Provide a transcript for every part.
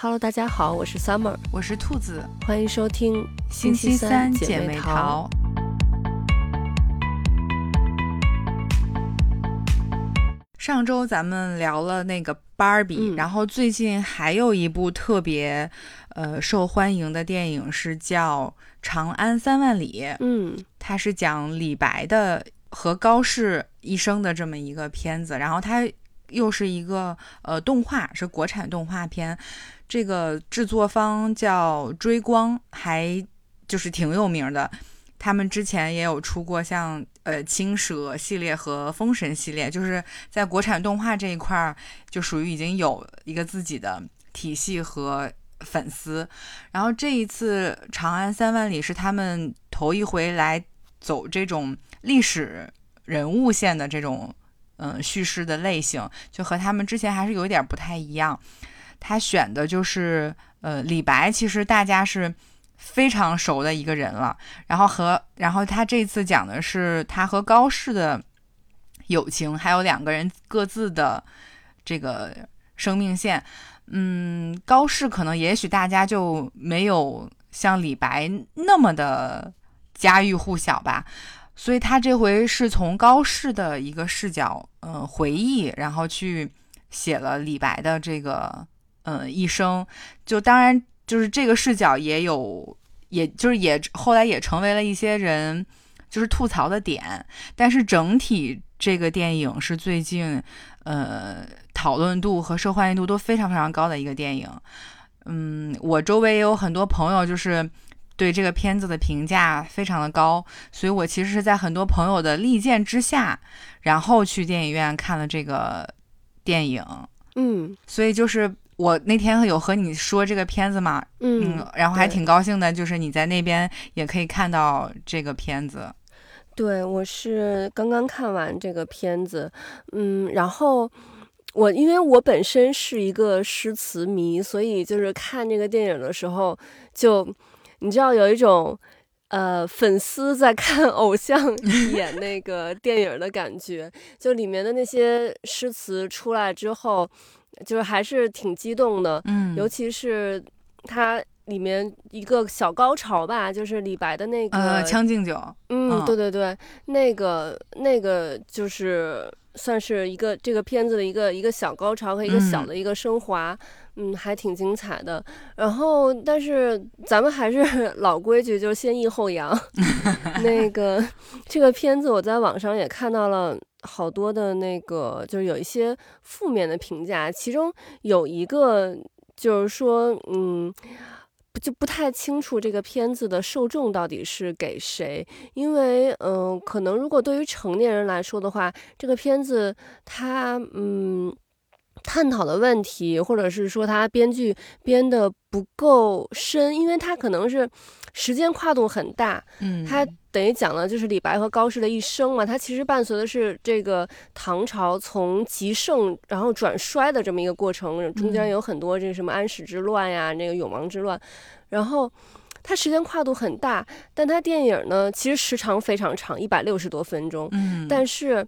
Hello，大家好，我是 Summer，我是兔子，欢迎收听星期三姐妹淘。上周咱们聊了那个芭比，然后最近还有一部特别呃受欢迎的电影是叫《长安三万里》，嗯，它是讲李白的和高适一生的这么一个片子，然后它又是一个呃动画，是国产动画片。这个制作方叫追光，还就是挺有名的。他们之前也有出过像呃青蛇系列和封神系列，就是在国产动画这一块儿就属于已经有一个自己的体系和粉丝。然后这一次《长安三万里》是他们头一回来走这种历史人物线的这种嗯叙事的类型，就和他们之前还是有一点不太一样。他选的就是呃李白，其实大家是非常熟的一个人了。然后和然后他这次讲的是他和高适的友情，还有两个人各自的这个生命线。嗯，高适可能也许大家就没有像李白那么的家喻户晓吧。所以他这回是从高适的一个视角，嗯，回忆，然后去写了李白的这个。嗯，一生就当然就是这个视角也有，也就是也后来也成为了一些人就是吐槽的点。但是整体这个电影是最近呃讨论度和受欢迎度都非常非常高的一个电影。嗯，我周围也有很多朋友就是对这个片子的评价非常的高，所以我其实是在很多朋友的力荐之下，然后去电影院看了这个电影。嗯，所以就是。我那天有和你说这个片子嘛，嗯，然后还挺高兴的，就是你在那边也可以看到这个片子。对，我是刚刚看完这个片子，嗯，然后我因为我本身是一个诗词迷，所以就是看这个电影的时候，就你知道有一种呃粉丝在看 偶像 演那个电影的感觉，就里面的那些诗词出来之后。就是还是挺激动的，嗯，尤其是它里面一个小高潮吧，就是李白的那个《将进酒》。嗯，对对对，那个那个就是算是一个这个片子的一个一个小高潮和一个小的一个升华，嗯，还挺精彩的。然后，但是咱们还是 老规矩，就是先抑后扬。那个这个片子我在网上也看到了。好多的那个就是有一些负面的评价，其中有一个就是说，嗯，就不太清楚这个片子的受众到底是给谁，因为，嗯，可能如果对于成年人来说的话，这个片子它，嗯，探讨的问题，或者是说它编剧编的不够深，因为它可能是时间跨度很大，嗯，它。等于讲了就是李白和高适的一生嘛，他其实伴随的是这个唐朝从极盛然后转衰的这么一个过程，中间有很多这个什么安史之乱呀，那个永王之乱，然后它时间跨度很大，但它电影呢其实时长非常长，一百六十多分钟，嗯，但是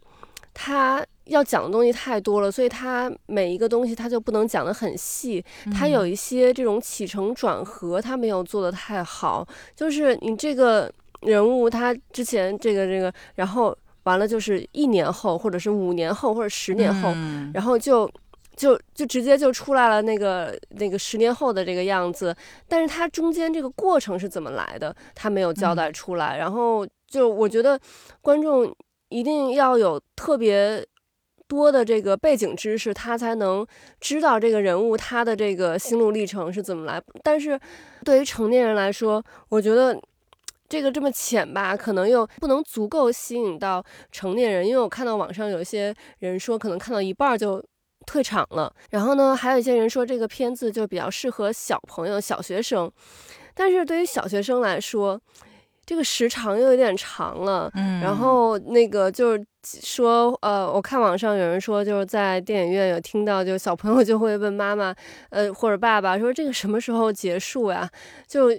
它要讲的东西太多了，所以它每一个东西它就不能讲得很细，它有一些这种起承转合它没有做得太好，就是你这个。人物他之前这个这个，然后完了就是一年后，或者是五年后，或者十年后，然后就就就直接就出来了那个那个十年后的这个样子，但是他中间这个过程是怎么来的，他没有交代出来。然后就我觉得观众一定要有特别多的这个背景知识，他才能知道这个人物他的这个心路历程是怎么来。但是对于成年人来说，我觉得。这个这么浅吧，可能又不能足够吸引到成年人，因为我看到网上有一些人说，可能看到一半就退场了。然后呢，还有一些人说这个片子就比较适合小朋友、小学生，但是对于小学生来说，这个时长又有点长了。嗯，然后那个就是说，呃，我看网上有人说，就是在电影院有听到，就小朋友就会问妈妈，呃，或者爸爸说这个什么时候结束呀？就。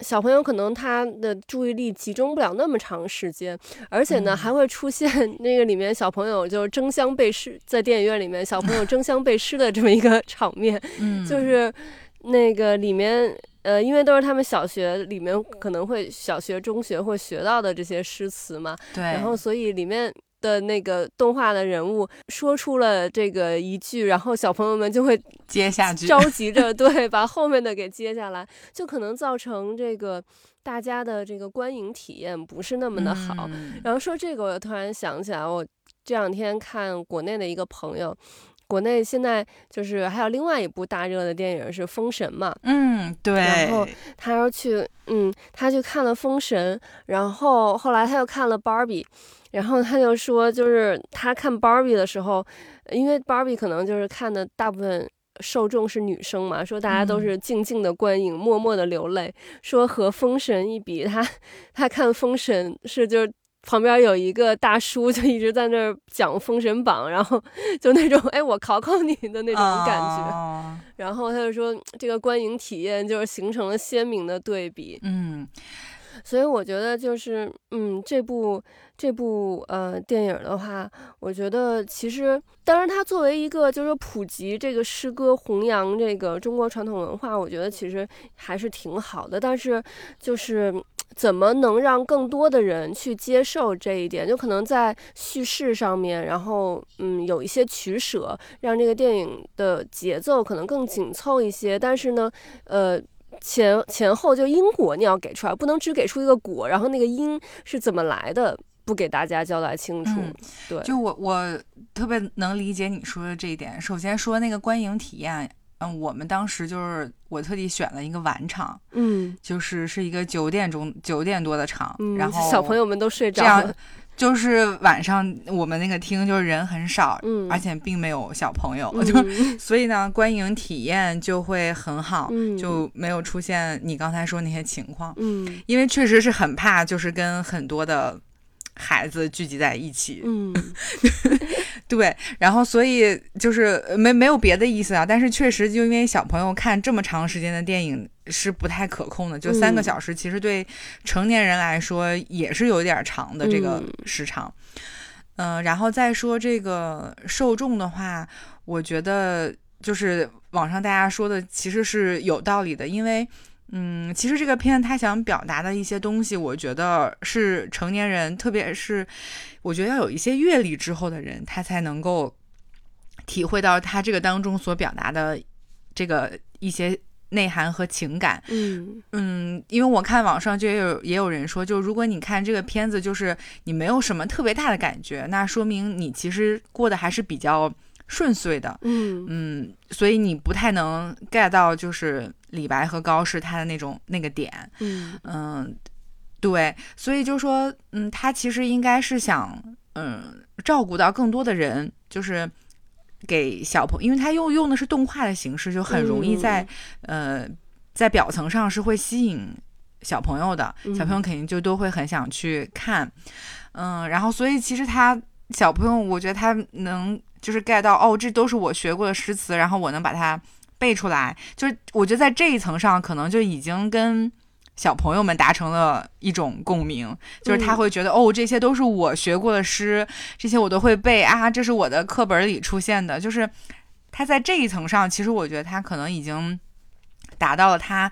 小朋友可能他的注意力集中不了那么长时间，而且呢还会出现那个里面小朋友就是争相背诗，在电影院里面小朋友争相背诗的这么一个 场面，嗯，就是那个里面，呃，因为都是他们小学里面可能会小学、中学会学到的这些诗词嘛，对，然后所以里面。的那个动画的人物说出了这个一句，然后小朋友们就会接下去，着急着 对把后面的给接下来，就可能造成这个大家的这个观影体验不是那么的好。然后说这个，我突然想起来，我这两天看国内的一个朋友。国内现在就是还有另外一部大热的电影是《封神》嘛，嗯，对。然后他要去，嗯，他去看了《封神》，然后后来他又看了《Barbie》，然后他就说，就是他看《Barbie》的时候，因为《Barbie》可能就是看的大部分受众是女生嘛，说大家都是静静的观影，默默的流泪，说和《封神》一比，他他看《封神》是就是。旁边有一个大叔，就一直在那儿讲《封神榜》，然后 就那种哎，我考考你的那种感觉。然后他就说，这个观影体验就是形成了鲜明的对比。嗯，所以我觉得就是，嗯，这部。这部呃电影的话，我觉得其实，当然它作为一个就是普及这个诗歌、弘扬这个中国传统文化，我觉得其实还是挺好的。但是就是怎么能让更多的人去接受这一点，就可能在叙事上面，然后嗯有一些取舍，让这个电影的节奏可能更紧凑一些。但是呢，呃前前后就因果你要给出来，不能只给出一个果，然后那个因是怎么来的。不给大家交代清楚，对，就我我特别能理解你说的这一点。首先说那个观影体验，嗯，我们当时就是我特地选了一个晚场，嗯，就是是一个九点钟九点多的场，然后小朋友们都睡着了，就是晚上我们那个厅就是人很少，嗯，而且并没有小朋友，就 所以呢，观影体验就会很好，就没有出现你刚才说那些情况，嗯，因为确实是很怕，就是跟很多的。孩子聚集在一起，嗯，对，然后所以就是没没有别的意思啊，但是确实就因为小朋友看这么长时间的电影是不太可控的，就三个小时，其实对成年人来说也是有点长的这个时长，嗯，然后再说这个受众的话，我觉得就是网上大家说的其实是有道理的，因为。嗯，其实这个片他想表达的一些东西，我觉得是成年人，特别是我觉得要有一些阅历之后的人，他才能够体会到他这个当中所表达的这个一些内涵和情感。嗯嗯，因为我看网上就也有也有人说，就如果你看这个片子，就是你没有什么特别大的感觉，那说明你其实过得还是比较。顺遂的，嗯。嗯，所以你不太能 get 到就是李白和高适他的那种那个点，嗯。嗯，对，所以就说，嗯，他其实应该是想，嗯，照顾到更多的人，就是给小朋友，因为他用用的是动画的形式，就很容易在呃在表层上是会吸引小朋友的，小朋友肯定就都会很想去看，嗯，然后所以其实他小朋友，我觉得他能。就是 get 到哦，这都是我学过的诗词，然后我能把它背出来。就是我觉得在这一层上，可能就已经跟小朋友们达成了一种共鸣，就是他会觉得哦，这些都是我学过的诗，这些我都会背啊，这是我的课本里出现的。就是他在这一层上，其实我觉得他可能已经达到了他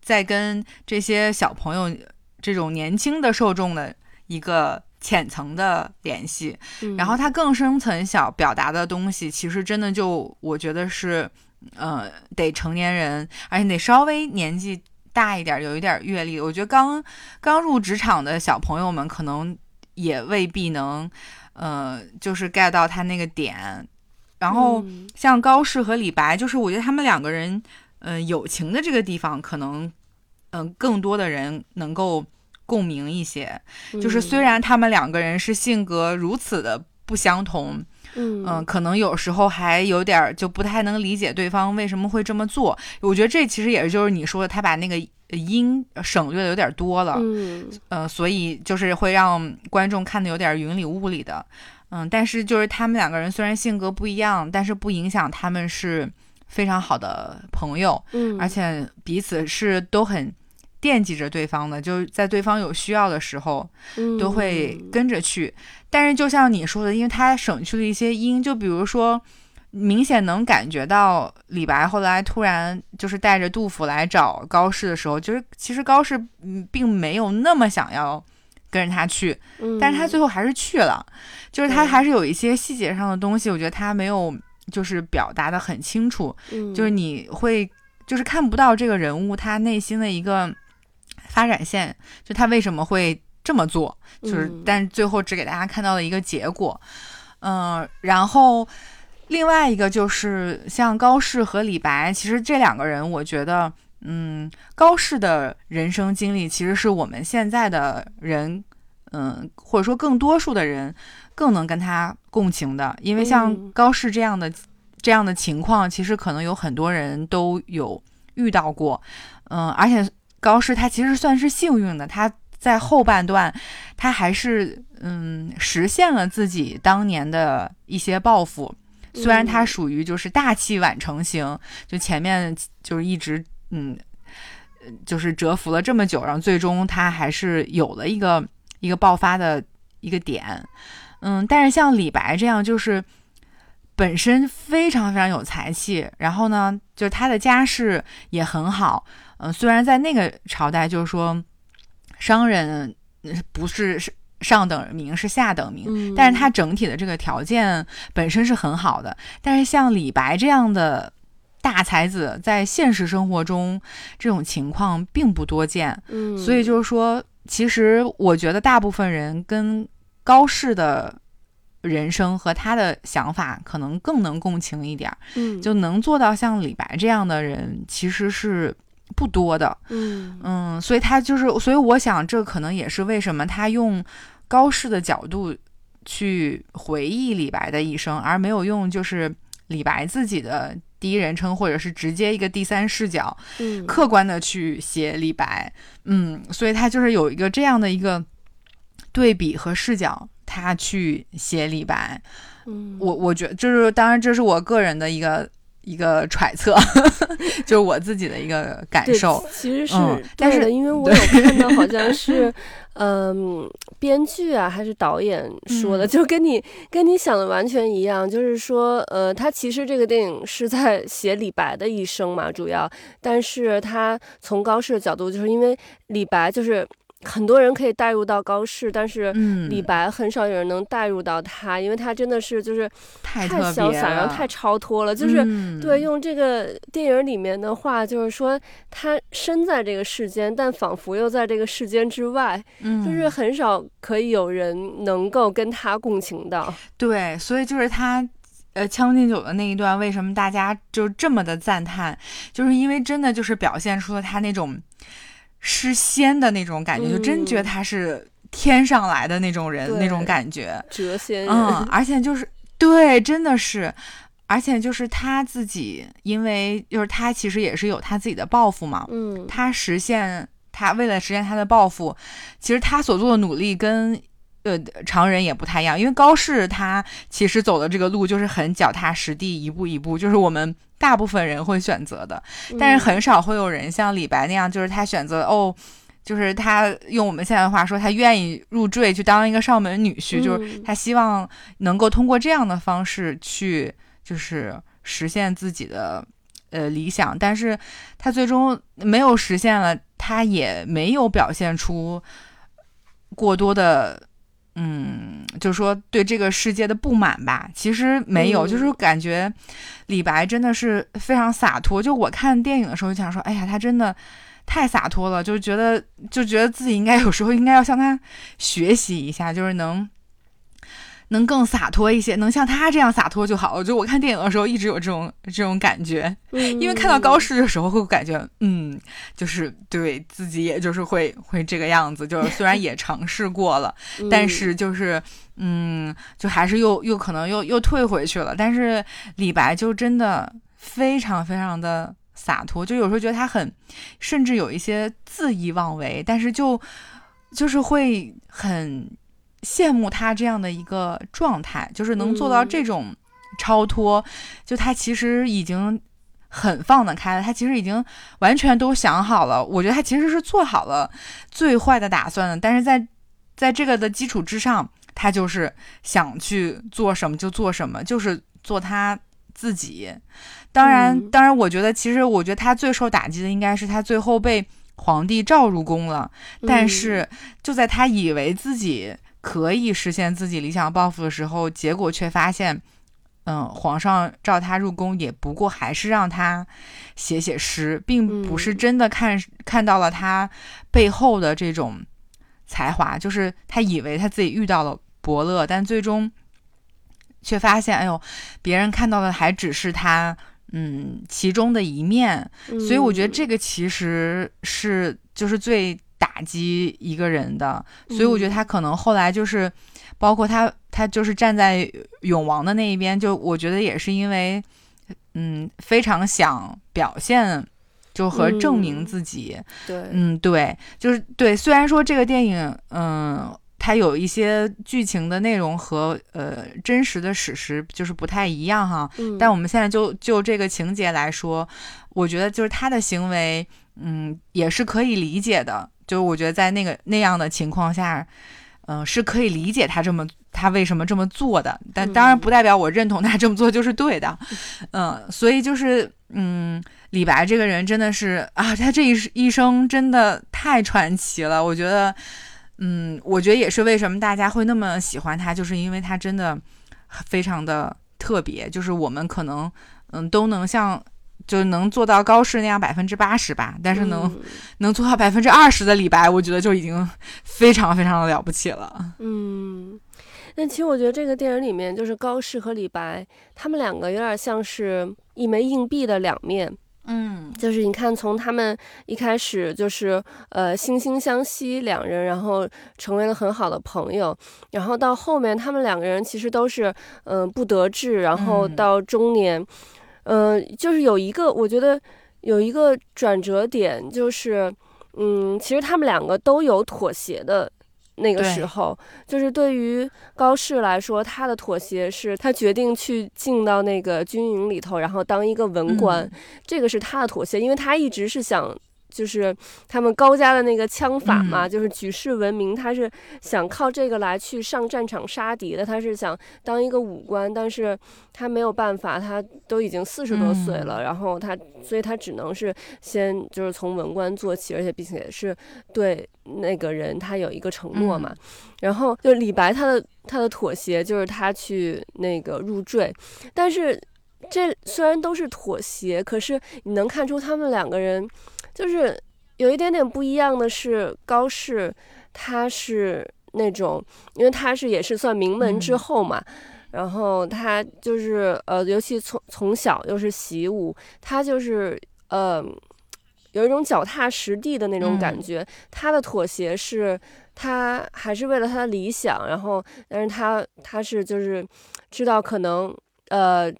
在跟这些小朋友这种年轻的受众的一个。浅层的联系，然后他更深层小表达的东西，其实真的就我觉得是，呃，得成年人，而且得稍微年纪大一点，有一点阅历。我觉得刚刚入职场的小朋友们可能也未必能，呃，就是 get 到他那个点。然后像高适和李白，就是我觉得他们两个人，嗯，友情的这个地方，可能，嗯，更多的人能够。共鸣一些，就是虽然他们两个人是性格如此的不相同，嗯可能有时候还有点就不太能理解对方为什么会这么做。我觉得这其实也是就是你说的，他把那个音省略的有点多了，嗯，呃，所以就是会让观众看的有点云里雾里的，嗯，但是就是他们两个人虽然性格不一样，但是不影响他们是非常好的朋友，嗯，而且彼此是都很。惦记着对方的，就是在对方有需要的时候，都会跟着去。但是就像你说的，因为他省去了一些音，就比如说，明显能感觉到李白后来突然就是带着杜甫来找高适的时候，就是其实高适嗯并没有那么想要跟着他去，但是他最后还是去了，就是他还是有一些细节上的东西，我觉得他没有就是表达的很清楚，就是你会就是看不到这个人物他内心的一个发展线，就他为什么会这么做，就是但最后只给大家看到了一个结果，嗯，然后。另外一个就是像高适和李白，其实这两个人，我觉得，嗯，高适的人生经历其实是我们现在的人，嗯，或者说更多数的人更能跟他共情的，因为像高适这样的这样的情况，其实可能有很多人都有遇到过，嗯，而且高适他其实算是幸运的，他在后半段，他还是嗯实现了自己当年的一些抱负。虽然他属于就是大器晚成型，就前面就是一直嗯，就是蛰伏了这么久，然后最终他还是有了一个一个爆发的一个点，嗯，但是像李白这样就是本身非常非常有才气，然后呢，就是他的家世也很好，嗯，虽然在那个朝代就是说商人不是是。上等名是下等名，但是他整体的这个条件本身是很好的。但是像李白这样的大才子，在现实生活中这种情况并不多见。嗯，所以就是说，其实我觉得大部分人跟高适的人生和他的想法可能更能共情一点。嗯，就能做到像李白这样的人，其实是不多的。嗯嗯，所以他就是，所以我想，这可能也是为什么他用。高适的角度去回忆李白的一生，而没有用就是李白自己的第一人称，或者是直接一个第三视角，客观的去写李白，嗯，所以他就是有一个这样的一个对比和视角，他去写李白，嗯，我我觉得这是当然这是我个人的一个。一个揣测，就是我自己的一个感受。其实是，但是因为 我有看到，好像是，嗯，编剧啊还是导演说的，就跟你跟你想的完全一样。就是说，呃，他其实这个电影是在写李白的一生嘛，主要，但是他从高适的角度，就是因为李白就是。很多人可以带入到高适，但是李白很少有人能带入到他，因为他真的是就是太潇洒，然后太超脱了。就是对用这个电影里面的话，就是说他身在这个世间，但仿佛又在这个世间之外，就是很少可以有人能够跟他共情到。对，所以就是他呃《将进酒》的那一段，为什么大家就这么的赞叹？就是因为真的就是表现出了他那种。诗仙的那种感觉，就真觉得他是天上来的那种人，那种感觉，谪仙。嗯，而且就是对，真的是，而且就是他自己，因为就是他其实也是有他自己的抱负嘛。嗯，他实现他为了实现他的抱负，其实他所做的努力跟。呃，常人也不太一样，因为高适他其实走的这个路就是很脚踏实地，一步一步，就是我们大部分人会选择的，但是很少会有人像李白那样，就是他选择哦，就是他用我们现在的话说，他愿意入赘去当一个上门女婿，就是他希望能够通过这样的方式去，就是实现自己的呃理想，但是他最终没有实现了，他也没有表现出过多的。嗯，就是说对这个世界的不满吧，其实没有，就是感觉李白真的是非常洒脱。就我看电影的时候就想说，哎呀，他真的太洒脱了，就觉得就觉得自己应该有时候应该要向他学习一下，就是能。能更洒脱一些，能像他这样洒脱就好。我觉得我看电影的时候一直有这种这种感觉，因为看到高适的时候会感觉，嗯，就是对自己也就是会会这个样子。就是虽然也 尝试过了，但是就是嗯，就还是又又可能又又退回去了。但是李白就真的非常非常的洒脱，就有时候觉得他很，甚至有一些恣意妄为，但是就就是会很。羡慕他这样的一个状态，就是能做到这种超脱。就他其实已经很放得开了，他其实已经完全都想好了。我觉得他其实是做好了最坏的打算的，但是在在这个的基础之上，他就是想去做什么就做什么，就是做他自己。当然，嗯当然，我觉得其实我觉得他最受打击的应该是他最后被皇帝召入宫了，但嗯是就在他以为自己可以实现自己理想抱负的时候，结果却发现。嗯，皇上召他入宫，也不过还是让他写写诗，并不是嗯真的看、看到了他背后的这种才华。就是他以为他自己遇到了伯乐，但最终却发现，哎呦，别人看到的还只是他嗯其中的一面。所以我觉得这，个其实是就是最打击一个人的。所以我觉得他可能后来就是，包括他他就是站在永王的那一边，就我觉得也是因为，嗯，非常想表现，就和证明嗯自己。对，嗯，对，就是对。虽然说这个电影，嗯，它有一些剧情的内容和呃真实的史实就是不太一样哈，嗯但我们现在就就这个情节来说，我觉得就是他的行为，嗯，也是可以理解的。就是我觉得在那个那样的情况下，嗯、是可以理解他这么他为什么这么做的。但当然嗯不代表我认同他这么做就是对的，嗯，所以就是嗯，李白这个人真的是啊，他这一一生真的太传奇了。我觉得，嗯，我觉得也是为什么大家会那么喜欢他，就是因为他真的非常的特别，就是我们可能嗯都能像。就能做到高适那样百分之八十吧，但是能、嗯能做到百分之二十的李白，我觉得就已经非常非常的了不起了。嗯，那其实我觉得这个电影里面就是高适和李白，他们两个有点像是一枚硬币的两面。嗯就是你看，从他们一开始就是呃惺惺相惜两人，然后成为了很好的朋友，然后到后面他们两个人其实都是嗯、呃不得志，然后嗯到中年，嗯、就是有一个我觉得有一个转折点，就是嗯，其实他们两个都有妥协的。那个时候，就是对于高适来说，他的妥协是他决定去进到那个军营里头，然后当一个文官。嗯这个是他的妥协，因为他一直是想，就是他们高家的那个枪法嘛，嗯。就是举世闻名，他是想靠这个来去上战场杀敌的，他是想当一个武官，但是他没有办法，他都已经四十多岁了，嗯。然后他，所以他只能是先就是从文官做起，而且并且是对那个人他有一个承诺嘛，嗯然后就李白他的他的妥协就是他去那个入赘，但是这虽然都是妥协，可是你能看出他们两个人就是有一点点不一样的是，高适他是那种，因为他是也是算名门之嗯后嘛。然后他就是呃，尤其从从小又是习武，他就是呃，有一种脚踏实地的那种感嗯觉。他的妥协是，他还是为了他的理想，然后，但是他他是就是知道可能呃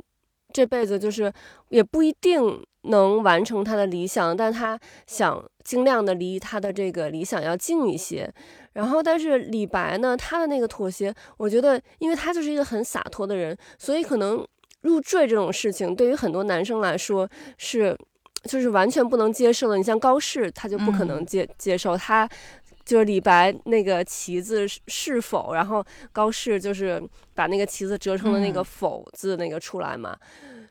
这辈子就是也不一定能完成他的理想，但他想尽量的离他的这个理想要近一些。然后，但是李白呢，他的那个妥协，我觉得，因为他就是一个很洒脱的人，所以可能入赘这种事情，对于很多男生来说是就是完全不能接受的。你像高适，他就不可能嗯接、接受他。就是李白那个旗子是是否，然后高适就是把那个旗子折成了那个嗯否字那个出来嘛。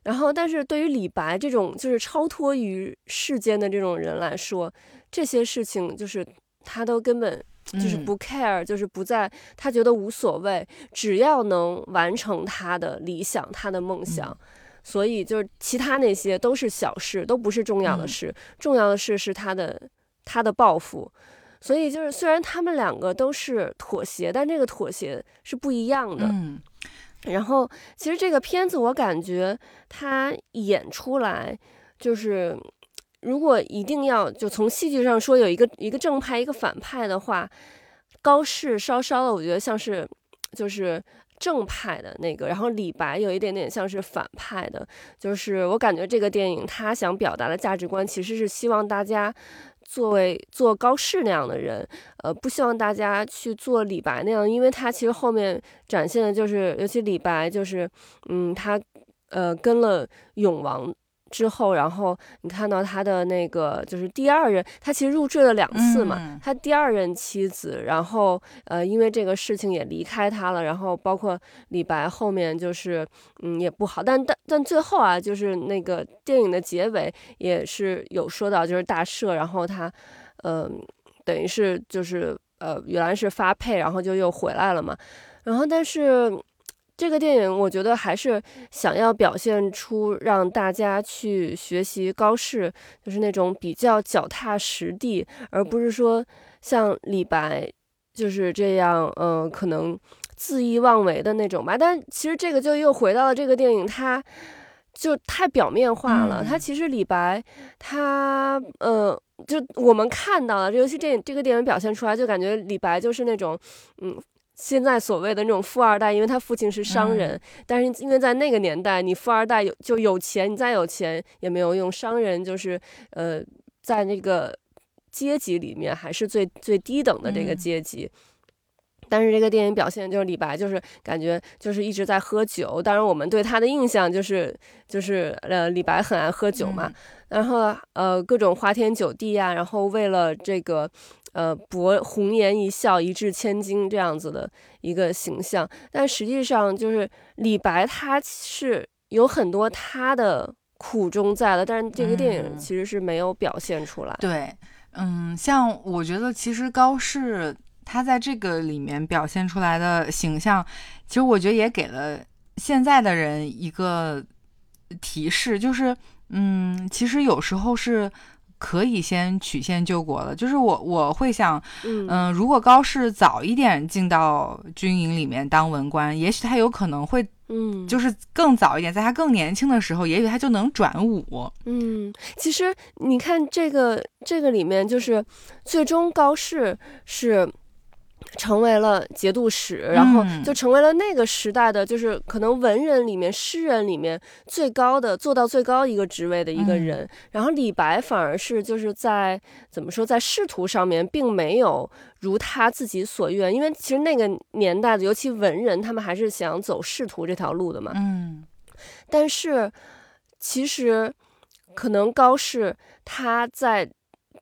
然后，但是对于李白这种就是超脱于世间的这种人来说，这些事情就是他都根本就是嗯不 care，、就是不在，他觉得无所谓，只要能完成他的理想、他的梦想。嗯所以就是其他那些都是小事，都不是重要的嗯事，重要的事是他的他的抱负。所以就是虽然他们两个都是妥协，但这个妥协是不一样的。嗯然后其实这个片子我感觉他演出来就是。如果一定要就从戏剧上说有一个一个正派一个反派的话，高适稍稍的我觉得像是就是正派的那个，然后李白有一点点像是反派的，就是我感觉这个电影他想表达的价值观其实是希望大家作为做高适那样的人，呃，不希望大家去做李白那样，因为他其实后面展现的就是，尤其李白就是，嗯，他呃跟了永王之后，然后你看到他的那个就是第二任，他其实入赘了两次嘛。嗯他第二任妻子，然后呃，因为这个事情也离开他了。然后包括李白后面就是嗯也不好，但但但最后啊，就是那个电影的结尾也是有说到，就是大赦，然后他呃等于是就是呃原来是发配，然后就又回来了嘛。然后但是。这个电影我觉得还是想要表现出让大家去学习高适，就是那种比较脚踏实地，而不是说像李白就是这样，嗯、可能恣意妄为的那种吧。但其实这个就又回到了这个电影，它就太表面化了。嗯它其实李白，他呃，就我们看到了，尤其这这个电影表现出来，就感觉李白就是那种，嗯。现在所谓的那种富二代，因为他父亲是商人，但是因为在那个年代，你富二代有就有钱，你再有钱也没有用，商人就是呃，在那个阶级里面还是最最低等的这个嗯阶级。但是这个电影表现就是李白，就是感觉就是一直在喝酒。当然，我们对他的印象就是就是呃，李白很爱喝酒嘛。然后呃，各种花天酒地啊，然后为了这个呃博红颜一笑，一掷千金这样子的一个形象。但实际上就是李白他是有很多他的苦衷在的，但是这个电影嗯其实是没有表现出来。对，嗯，像我觉得其实高适他在这个里面表现出来的形象，其实我觉得也给了现在的人一个提示，就是嗯，其实有时候是可以先曲线救国的。就是我我会想，嗯嗯、如果高适早一点进到军营里面当文官，也许他有可能会嗯，就是更早一点，在他更年轻的时候，也许他就能转武。嗯，其实你看这个这个里面，就是最终高适是成为了节度使，然后嗯就成为了那个时代的，就是可能文人里面、诗人里面最高的，做到最高一个职位的一个嗯人。然后李白反而是就是在怎么说，在仕途上面并没有如他自己所愿，因为其实那个年代的，尤其文人，他们还是想走仕途这条路的嘛。嗯但是其实可能高适他在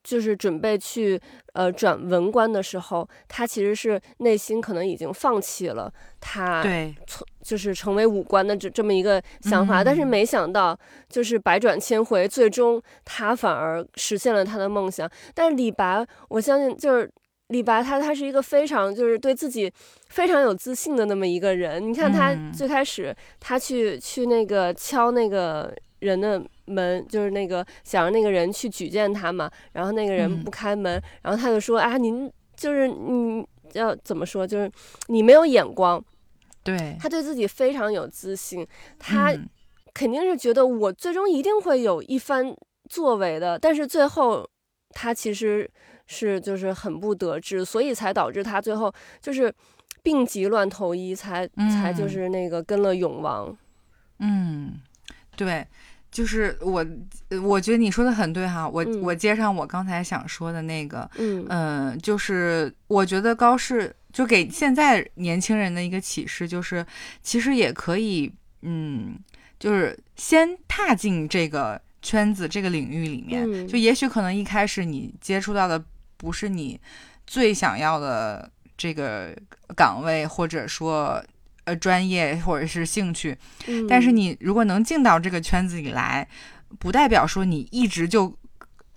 就是准备去呃转文官的时候，他其实是内心可能已经放弃了他对，从就是成为武官的这这么一个想法，但是嗯没想到就是百转千回，最终他反而实现了他的梦想。但是李白，我相信就是。李白他他是一个非常就是对自己非常有自信的那么一个人。你看他嗯最开始他去去那个敲那个人的门，就是那个想让那个人去举荐他嘛，然后那个人嗯。不开门，然后他就说啊，您就是你要怎么说，就是你没有眼光。对，他对自己非常有自信，他嗯肯定是觉得我最终一定会有一番作为的，但是最后他其实是就是很不得志，所以才导致他最后就是病急乱投医，才才就嗯。是那个跟了永王。嗯，对，就是我，呃我觉得你说的很对哈。我、嗯我接上我刚才想说的那个，嗯嗯、就是我觉得高适就给现在年轻人的一个启示，就是其实也可以，嗯，就是先踏进这个圈子、这个领域里面，嗯就也许可能一开始你接触到的不是你最想要的这个岗位，或者说。呃，专业或者是兴趣，嗯。但是你如果能进到这个圈子里来，不代表说你一直就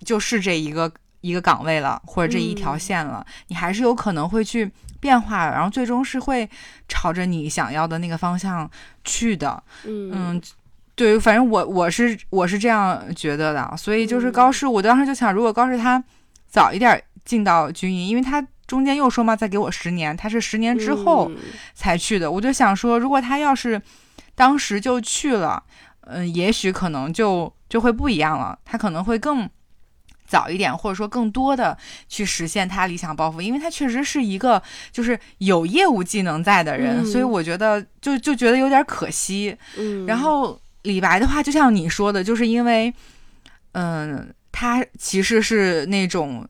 就是这一个一个岗位了，或者这一条嗯。线了，你还是有可能会去变化，然后最终是会朝着你想要的那个方向去的。嗯。嗯，对，反正我我是我是这样觉得的，所以就是嗯。高适，我当时就想，如果高适他早一点进到军营，因为他中间又说嘛，再给我十年，他是十年之后。嗯才去的。我就想说，如果他要是当时就去了，嗯、也许可能就就会不一样了，他可能会更。早一点，或者说更多的去实现他理想抱负，因为他确实是一个就是有业务技能在的人，嗯所以我觉得就就觉得有点可惜。嗯，然后李白的话，就像你说的，就是因为，嗯、他其实是那种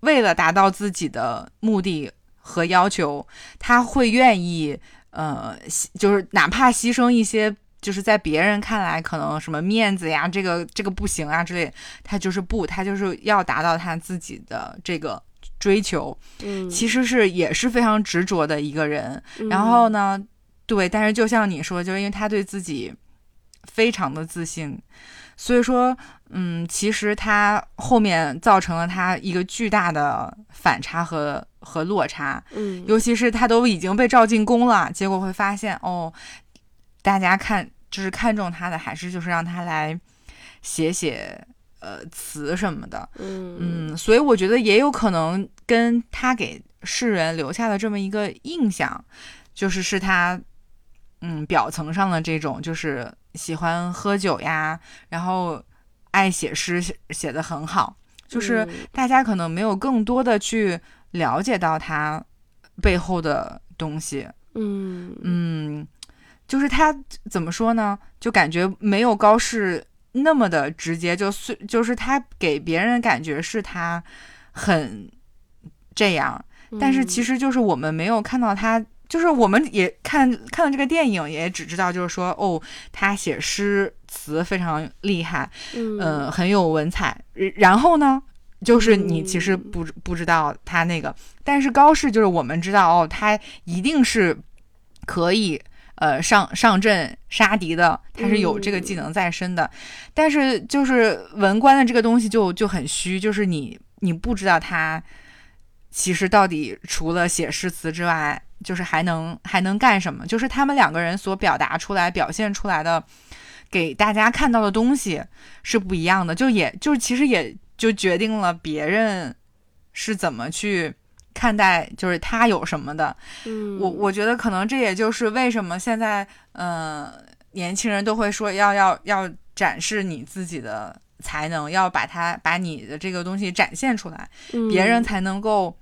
为了达到自己的目的和要求，他会愿意，呃，牺就是哪怕牺牲一些就是在别人看来可能什么面子呀，这个这个不行啊之类，他就是不，他就是要达到他自己的这个追求，嗯，其实是也是非常执着的一个人。然后呢，对，但是就像你说，就是因为他对自己非常的自信，所以说，嗯，其实他后面造成了他一个巨大的反差和和落差，嗯，尤其是他都已经被召进宫了，结果会发现哦。大家看，就是看中他的，还是就是让他来写写呃词什么的，嗯。嗯，所以我觉得也有可能跟他给世人留下的这么一个印象，就是是他嗯表层上的这种，就是喜欢喝酒呀，然后爱写诗，写写的很好，就是大家可能没有更多的去了解到他背后的东西，嗯嗯。就是他怎么说呢？就感觉没有高适那么的直接，就就是他给别人感觉是他很这样，但是其实就是我们没有看到他，就是我们也看看了这个电影，也只知道就是说哦，他写诗词非常厉害，嗯，很有文采。然后呢，就是你其实不不知道他那个，但是高适就是我们知道哦，他一定是可以。呃，上上阵杀敌的，他是有这个技能在身的，但是就是文官的这个东西就就很虚，就是你你不知道他其实到底除了写诗词之外，就是还能还能干什么？就是他们两个人所表达出来、表现出来的，给大家看到的东西是不一样的，就也就其实也就决定了别人是怎么去。看待就是他有什么的，嗯，我我觉得可能这也就是为什么现在，嗯，年轻人都会说要要要展示你自己的才能，要把它把你的这个东西展现出来，别人才能够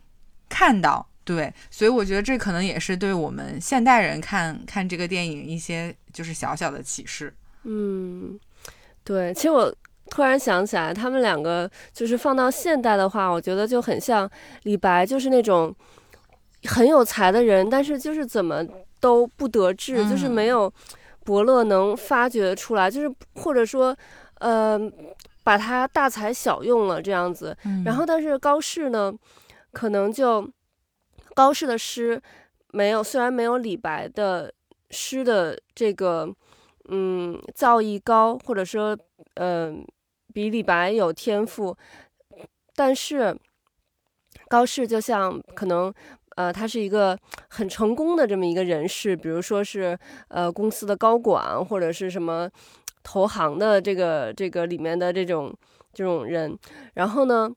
看到。对，所以我觉得这可能也是对我们现代人看看这个电影一些就是小小的启示。嗯，对，其实我。突然想起来，他们两个就是放到现代的话，我觉得就很像李白，就是那种很有才的人，但是就是怎么都不得志，就是没有伯乐能发掘出来，就是或者说，呃，把他大材小用了这样子。然后，但是高适呢，可能就高适的诗没有，虽然没有李白的诗的这个嗯造诣高，或者说嗯。比李白有天赋，但是高适就像可能，呃，他是一个很成功的这么一个人士，比如说是呃公司的高管或者是什么投行的这个这个里面的这种这种人，然后呢，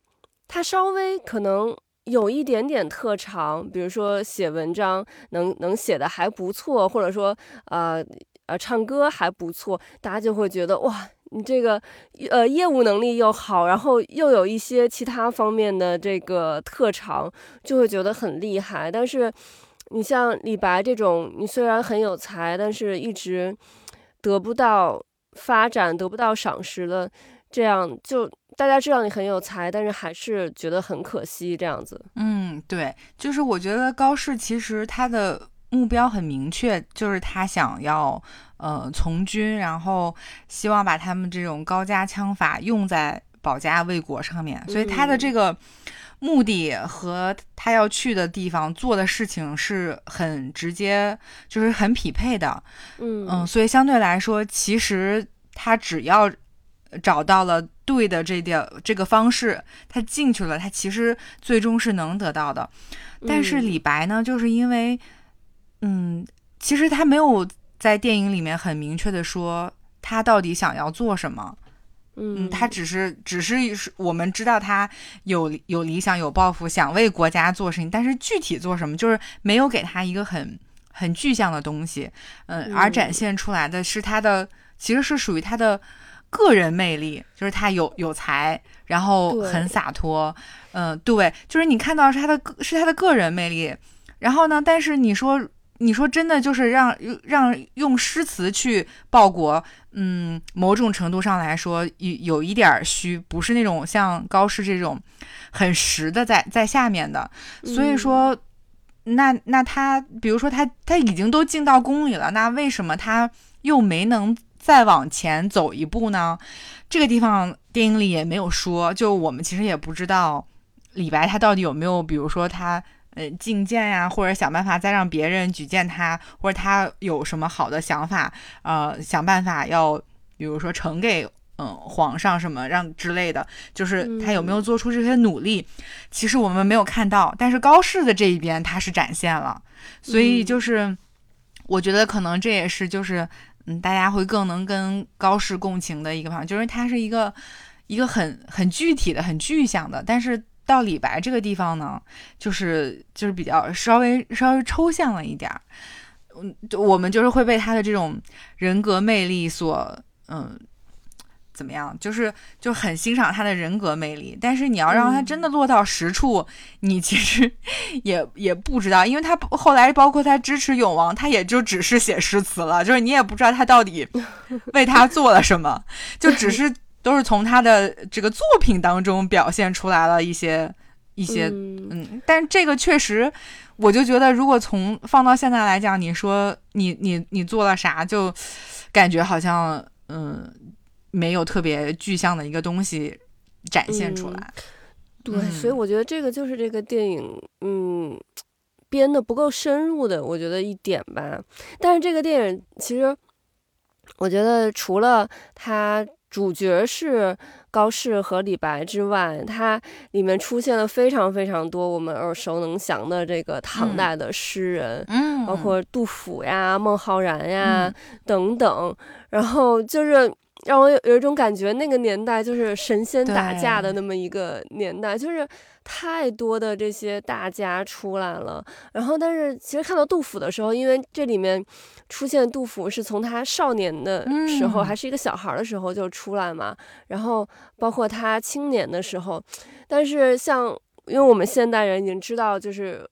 他稍微可能有一点点特长，比如说写文章能能写的还不错，或者说呃呃唱歌还不错，大家就会觉得哇。你这个，呃，业务能力又好，然后又有一些其他方面的这个特长，就会觉得很厉害。但是，你像李白这种，你虽然很有才，但是一直得不到发展，得不到赏识的，这样就大家知道你很有才，但是还是觉得很可惜这样子。嗯，对，就是我觉得高适其实他的目标很明确，就是他想要。呃，从军，然后希望把他们这种高家枪法用在保家卫国上面，所以他的这个目的和他要去的地方做的事情是很直接，就是很匹配的。嗯嗯，所以相对来说，其实他只要找到了对的这点这个方式，他进去了，他其实最终是能得到的。但是李白呢，就是因为，嗯，其实他没有。在电影里面很明确的说，他到底想要做什么？嗯，他只是只是我们知道他有有理想有抱负，想为国家做事情，但是具体做什么，就是没有给他一个很很具象的东西。嗯，而展现出来的是他的，其实是属于他的个人魅力，就是他有有才，然后很洒脱。嗯，对，就是你看到是他的是他的个人魅力。然后呢，但是你说。你说真的就是让让用诗词去报国，嗯，某种程度上来说有有一点虚，不是那种像高适这种很实的在在下面的。所以说，那那他比如说他他已经都进到宫里了，那为什么他又没能再往前走一步呢？这个地方电影里也没有说，就我们其实也不知道李白他到底有没有，比如说他呃进谏呀，或者想办法再让别人举荐他，或者他有什么好的想法，呃，想办法要比如说呈给嗯皇上什么让之类的，就是他有没有做出这些努力，其实我们没有看到，但是高适的这一边他是展现了，所以就是我觉得可能这也是就是。嗯，大家会更能跟高适共情的一个方，就是他是一个一个很很具体的、很具象的。但是到李白这个地方呢，就是就是比较稍微稍微抽象了一点儿。嗯，我们就是会被他的这种人格魅力所嗯。怎么样？就是就很欣赏他的人格魅力，但是你要让他真的落到实处，你其实也也不知道，因为他后来包括他支持永王，他也就只是写诗词了，就是你也不知道他到底 为他做了什么，就只是都是从他的这个作品当中表现出来了一些一些嗯，但这个确实，我就觉得如果从放到现在来讲，你说你你你做了啥，就感觉好像嗯。没有特别具象的一个东西展现出来，对，所以我觉得这个就是这个电影，嗯，编的不够深入的，我觉得一点吧。但是这个电影其实，我觉得除了它主角是高适和李白之外，它里面出现了非常非常多我们耳熟能详的这个唐代的诗人，嗯，包括杜甫呀、孟浩然呀等等，然后就是。让我有有一种感觉，那个年代就是神仙打架的那么一个年代，就是太多的这些大家出来了。然后，但是其实看到杜甫的时候，因为这里面出现杜甫是从他少年的时候，还是一个小孩的时候就出来嘛。然后包括他青年的时候，但是像因为我们现代人已经知道，就是。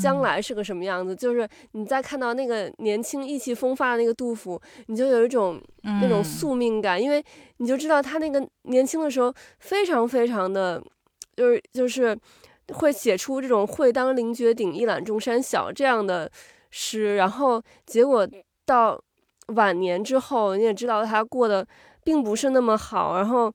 将来是个什么样子？就是你再看到那个年轻意气风发的那个杜甫，你就有一种那种宿命感，因为你就知道他那个年轻的时候非常非常的，就是就是会写出这种“会当凌绝顶，一览众山小”这样的诗，然后结果到晚年之后，你也知道他过得并不是那么好，然后。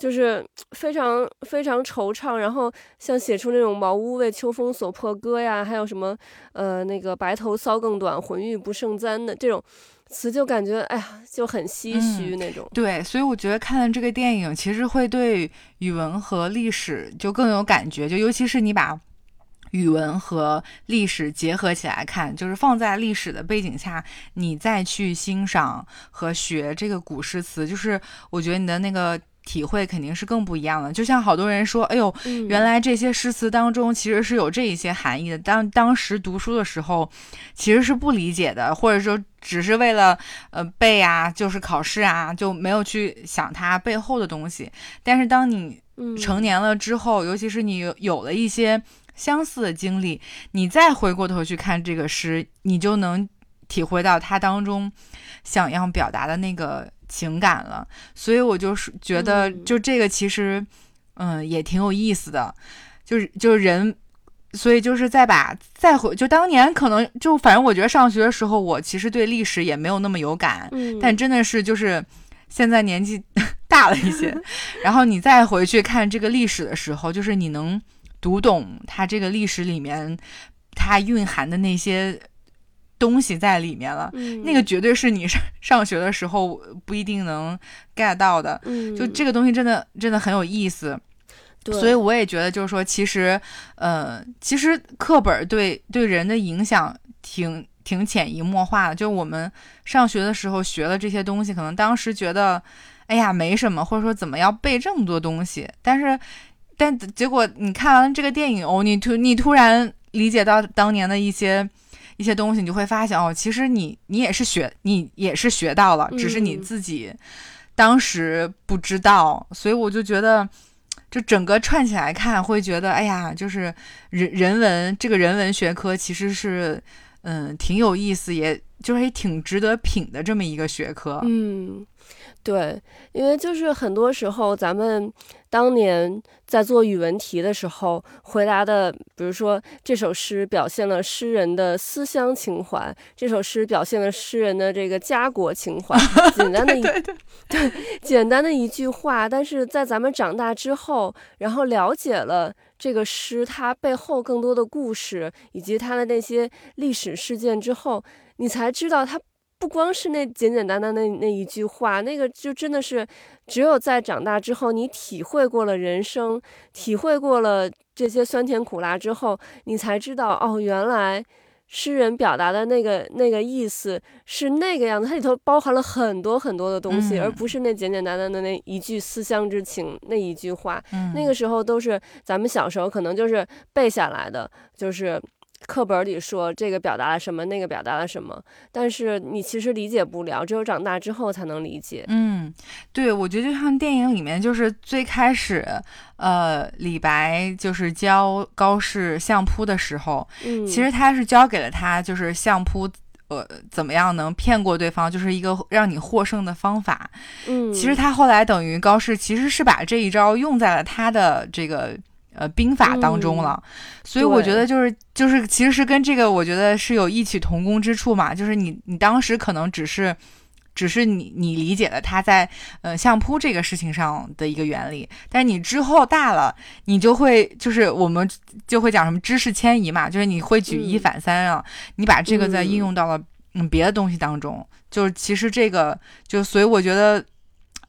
就是非常非常惆怅，然后像写出那种“茅屋为秋风所破歌”呀，还有什么呃那个“白头搔更短，浑欲不胜簪”的这种词，就感觉哎呀就很唏嘘那种。对，所以我觉得看了这个电影，其实会对语文和历史就更有感觉，就尤其是你把语文和历史结合起来看，就是放在历史的背景下，你再去欣赏和学这个古诗词，就是我觉得你的那个。体会肯定是更不一样的。就像好多人说：“哎呦，原来这些诗词当中其实是有这一些含义的。”当当时读书的时候，其实是不理解的，或者说只是为了呃背啊，就是考试啊，就没有去想它背后的东西。但是当你成年了之后，尤其是你有了一些相似的经历，你再回过头去看这个诗，你就能体会到它当中想要表达的那个。情感了，所以我就是觉得，就这个其实，嗯，也挺有意思的，就是就是人，所以就是再把再回，就当年可能就反正我觉得上学的时候，我其实对历史也没有那么有感，嗯，但真的是就是现在年纪 大了一些，然后你再回去看这个历史的时候，就是你能读懂它这个历史里面它蕴含的那些。东西在里面了，那个绝对是你上上学的时候不一定能 get 到的。就这个东西真的真的很有意思，所以我也觉得就是说，其实，呃，其实课本对对人的影响挺挺潜移默化的。就我们上学的时候学了这些东西，可能当时觉得，哎呀没什么，或者说怎么要背这么多东西，但是但结果你看完这个电影哦，你突你突然理解到当年的一些。一些东西，你就会发现哦，其实你你也是学，你也是学到了，只是你自己当时不知道。所以我就觉得，就整个串起来看，会觉得哎呀，就是人人文这个人文学科其实是嗯挺有意思，也就是也挺值得品的这么一个学科。嗯，对，因为就是很多时候咱们当年在做语文题的时候回答的，比如说这首诗表现了诗人的思乡情怀，这首诗表现了诗人的这个家国情怀，简单的一对对对，简单的一句话，但是在咱们长大之后，然后了解了这个诗它背后更多的故事，以及它的那些历史事件之后，你才知道他不光是那简简单单的那一句话，那个就真的是只有在长大之后，你体会过了人生，体会过了这些酸甜苦辣之后，你才知道哦，原来。诗人表达的那个那个意思是那个样子，它里头包含了很多很多的东西，嗯而不是那简简单单的那一句思乡之情那一句话。嗯那个时候都是咱们小时候可能就是背下来的，就是课本里说这个表达了什么，那个表达了什么，但是你其实理解不了，只有长大之后才能理解。嗯，对，我觉得就像电影里面，就是最开始，呃，李白就是教高适相扑的时候，嗯，其实他是教给了他就是相扑。呃，怎么样能骗过对方，就是一个让你获胜的方法。嗯，其实他后来等于高适其实是把这一招用在了他的这个呃兵法当中了，所以我觉得就是就是其实是跟这个我觉得是有异曲同工之处嘛，就是你你当时可能只是。只是你你理解了他在呃相扑这个事情上的一个原理，但是你之后大了，你就会就是我们就会讲什么知识迁移嘛，就是你会举一嗯反三啊，你把这个再应嗯用到了嗯别的东西当中，就是其实这个就所以我觉得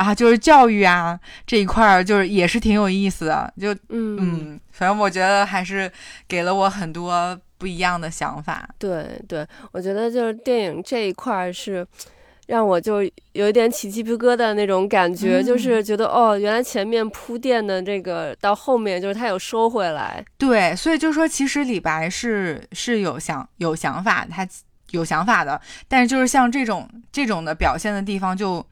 啊，就是教育啊这一块儿就是也是挺有意思的，就嗯嗯，反正我觉得还是给了我很多不一样的想法。对对，我觉得就是电影这一块儿是。让我就有一点起鸡皮疙瘩那种感觉，嗯就是觉得哦，原来前面铺垫的这个到后面就是他有收回来，对，所以就说其实李白是是有想有想法，他有想法的，但是就是像这种这种的表现的地方就就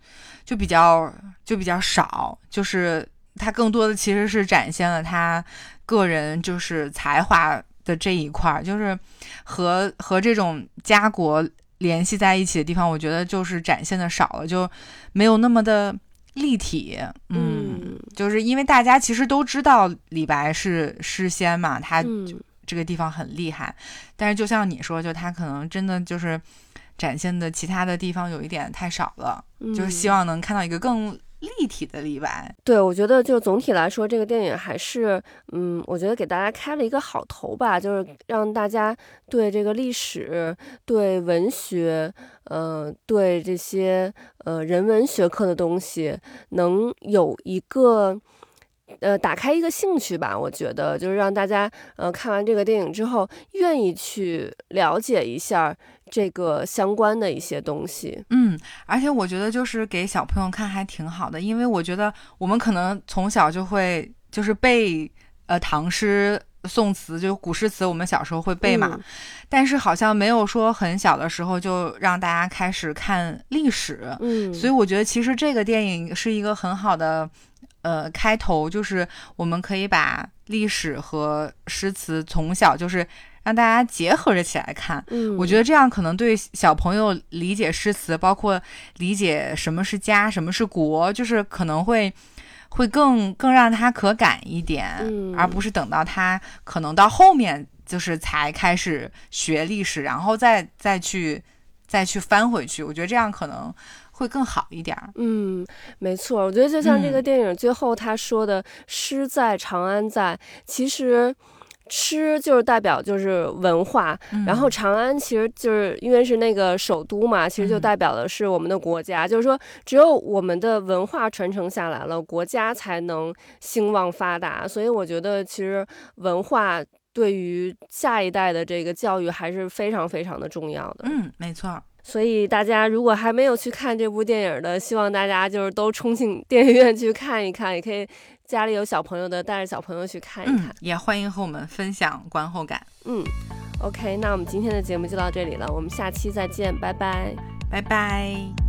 比较就比较少，就是他更多的其实是展现了他个人就是才华的这一块儿，就是和和这种家国联系在一起的地方，我觉得就是展现的少了，就没有那么的立体，嗯就是因为大家其实都知道李白是诗仙嘛，他嗯。这个地方很厉害，但是就像你说，就他可能真的就是展现的其他的地方有一点太少了，就是希望。望能看到一个更立体的李白。对，我觉得就总体来说，这个电影还是，嗯，我觉得给大家开了一个好头吧，就是让大家对这个历史、对文学，呃，对这些呃人文学科的东西，能有一个。呃，打开一个兴趣吧，我觉得就是让大家呃看完这个电影之后，愿意去了解一下这个相关的一些东西。嗯，而且我觉得就是给小朋友看还挺好的，因为我觉得我们可能从小就会就是背呃唐诗。宋词就古诗词，我们小时候会背嘛，嗯但是好像没有说很小的时候就让大家开始看历史，嗯，所以我觉得其实这个电影是一个很好的呃开头，就是我们可以把历史和诗词从小就是让大家结合着起来看。嗯，我觉得这样可能对小朋友理解诗词，包括理解什么是家、什么是国，就是可能会会更更让他可感一点，嗯而不是等到他可能到后面就是才开始学历史，然后再再去再去翻回去。我觉得这样可能会更好一点儿。嗯，没错，我觉得就像这个嗯电影最后他说的“诗在，长安在”，其实。诗就是代表就是文化，然后长安其实就是因为是那个首都嘛，其实就嗯代表的是我们的国家。就是说，只有我们的文化传承下来了，国家才能兴旺发达。所以我觉得，其实文化对于下一代的这个教育还是非常非常的重要的。嗯，没错。所以大家如果还没有去看这部电影的，希望大家就是都冲进电影院去看一看，也可以家里有小朋友的带着小朋友去看一看嗯。，也欢迎和我们分享观后感。嗯 o k 那我们今天的节目就到这里了，我们下期再见，拜拜。拜拜。